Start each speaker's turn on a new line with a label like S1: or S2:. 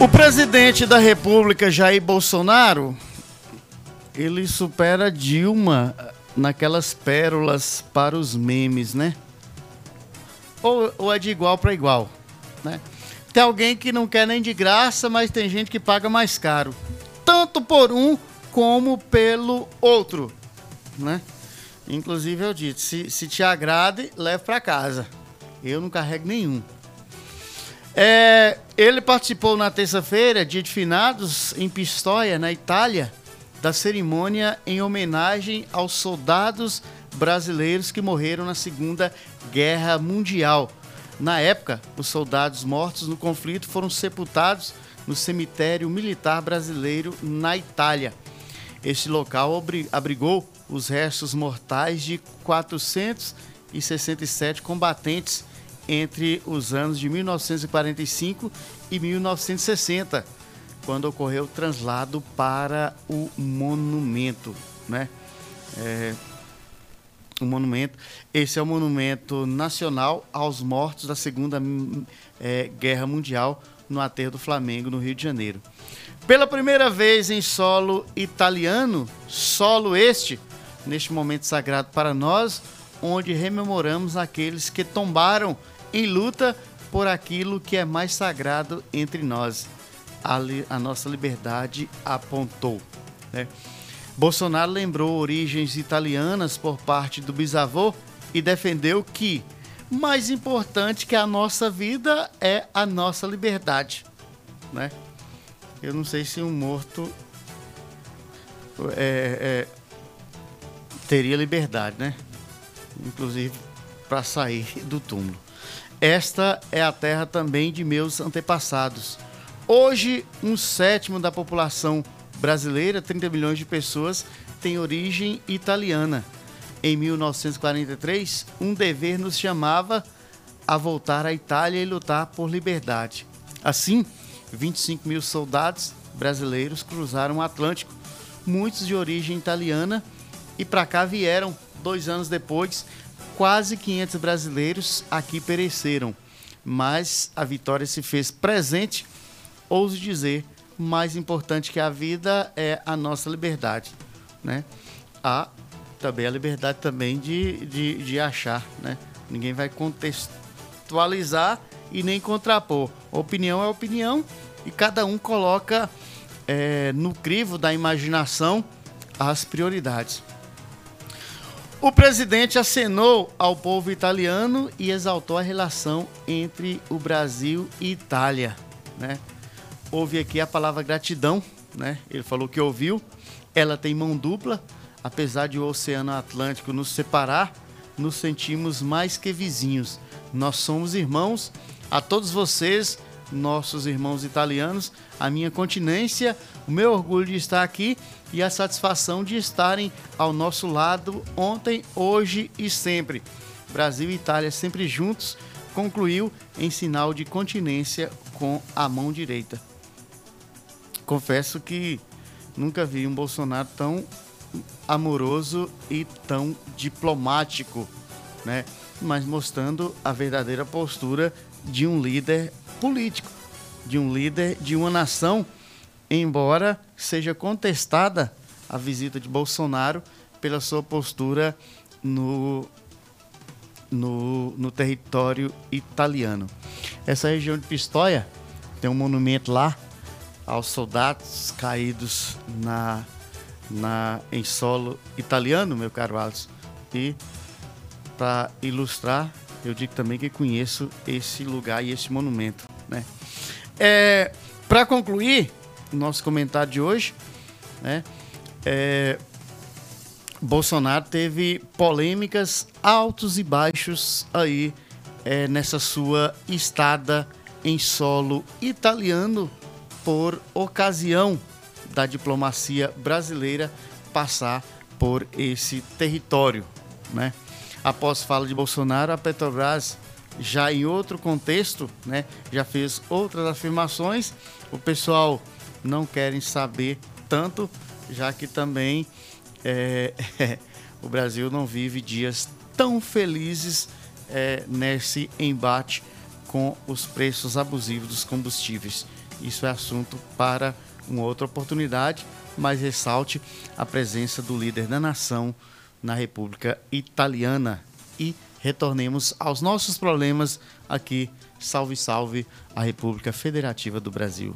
S1: O presidente da República, Jair Bolsonaro, ele supera Dilma naquelas pérolas para os memes, né? Ou, ou é de igual para igual, né? Tem alguém que não quer nem de graça, mas tem gente que paga mais caro. Tanto por um como pelo outro, né? Inclusive eu disse, se, se te agrade, leve para casa. Eu não carrego nenhum. É, ele participou na terça-feira, dia de finados, em Pistoia, na Itália, da cerimônia em homenagem aos soldados brasileiros que morreram na Segunda Guerra Mundial. Na época, os soldados mortos no conflito foram sepultados no cemitério militar brasileiro na Itália. Este local abrigou os restos mortais de 467 combatentes entre os anos de 1945 e 1960, quando ocorreu o translado para o monumento, né? É, o monumento, esse é o monumento nacional aos mortos da Segunda é, Guerra Mundial no aterro do Flamengo, no Rio de Janeiro. Pela primeira vez em solo italiano, solo este, neste momento sagrado para nós, onde rememoramos aqueles que tombaram em luta por aquilo que é mais sagrado entre nós. A, a nossa liberdade apontou. Né? Bolsonaro lembrou origens italianas por parte do bisavô e defendeu que mais importante que a nossa vida é a nossa liberdade. Né? Eu não sei se um morto é, é, teria liberdade, né? Inclusive para sair do túmulo. Esta é a terra também de meus antepassados. Hoje, um sétimo da população brasileira, 30 milhões de pessoas, tem origem italiana. Em 1943, um dever nos chamava a voltar à Itália e lutar por liberdade. Assim, 25 mil soldados brasileiros cruzaram o Atlântico, muitos de origem italiana, e para cá vieram, dois anos depois, quase 500 brasileiros aqui pereceram, mas a vitória se fez presente. Ouso dizer, mais importante que a vida é a nossa liberdade, né? Há também a liberdade também de, de, de achar, né? Ninguém vai contextualizar e nem contrapor. Opinião é opinião e cada um coloca é, no crivo da imaginação as prioridades. O presidente acenou ao povo italiano e exaltou a relação entre o Brasil e Itália. Né? Houve aqui a palavra gratidão, né? ele falou que ouviu. Ela tem mão dupla, apesar de o Oceano Atlântico nos separar, nos sentimos mais que vizinhos. Nós somos irmãos. A todos vocês, nossos irmãos italianos, a minha continência, o meu orgulho de estar aqui e a satisfação de estarem ao nosso lado ontem, hoje e sempre. Brasil e Itália sempre juntos, concluiu em sinal de continência com a mão direita. Confesso que nunca vi um Bolsonaro tão amoroso e tão diplomático, né? Mas mostrando a verdadeira postura de um líder político, de um líder de uma nação, embora seja contestada a visita de Bolsonaro pela sua postura no, no, no território italiano. Essa região de Pistoia tem um monumento lá aos soldados caídos na, na, em solo italiano, meu caro Alisson. E para ilustrar, eu digo também que conheço esse lugar e esse monumento. Né? É, Para concluir o nosso comentário de hoje, né, é, Bolsonaro teve polêmicas altos e baixos aí é, nessa sua estada em solo italiano por ocasião da diplomacia brasileira passar por esse território, né? Após fala de Bolsonaro, a Petrobras já em outro contexto, né, já fez outras afirmações. O pessoal não querem saber tanto, já que também é, o Brasil não vive dias tão felizes é, nesse embate com os preços abusivos dos combustíveis. isso é assunto para uma outra oportunidade, mas ressalte a presença do líder da nação na República Italiana e retornemos aos nossos problemas aqui. Salve, salve a República Federativa do Brasil.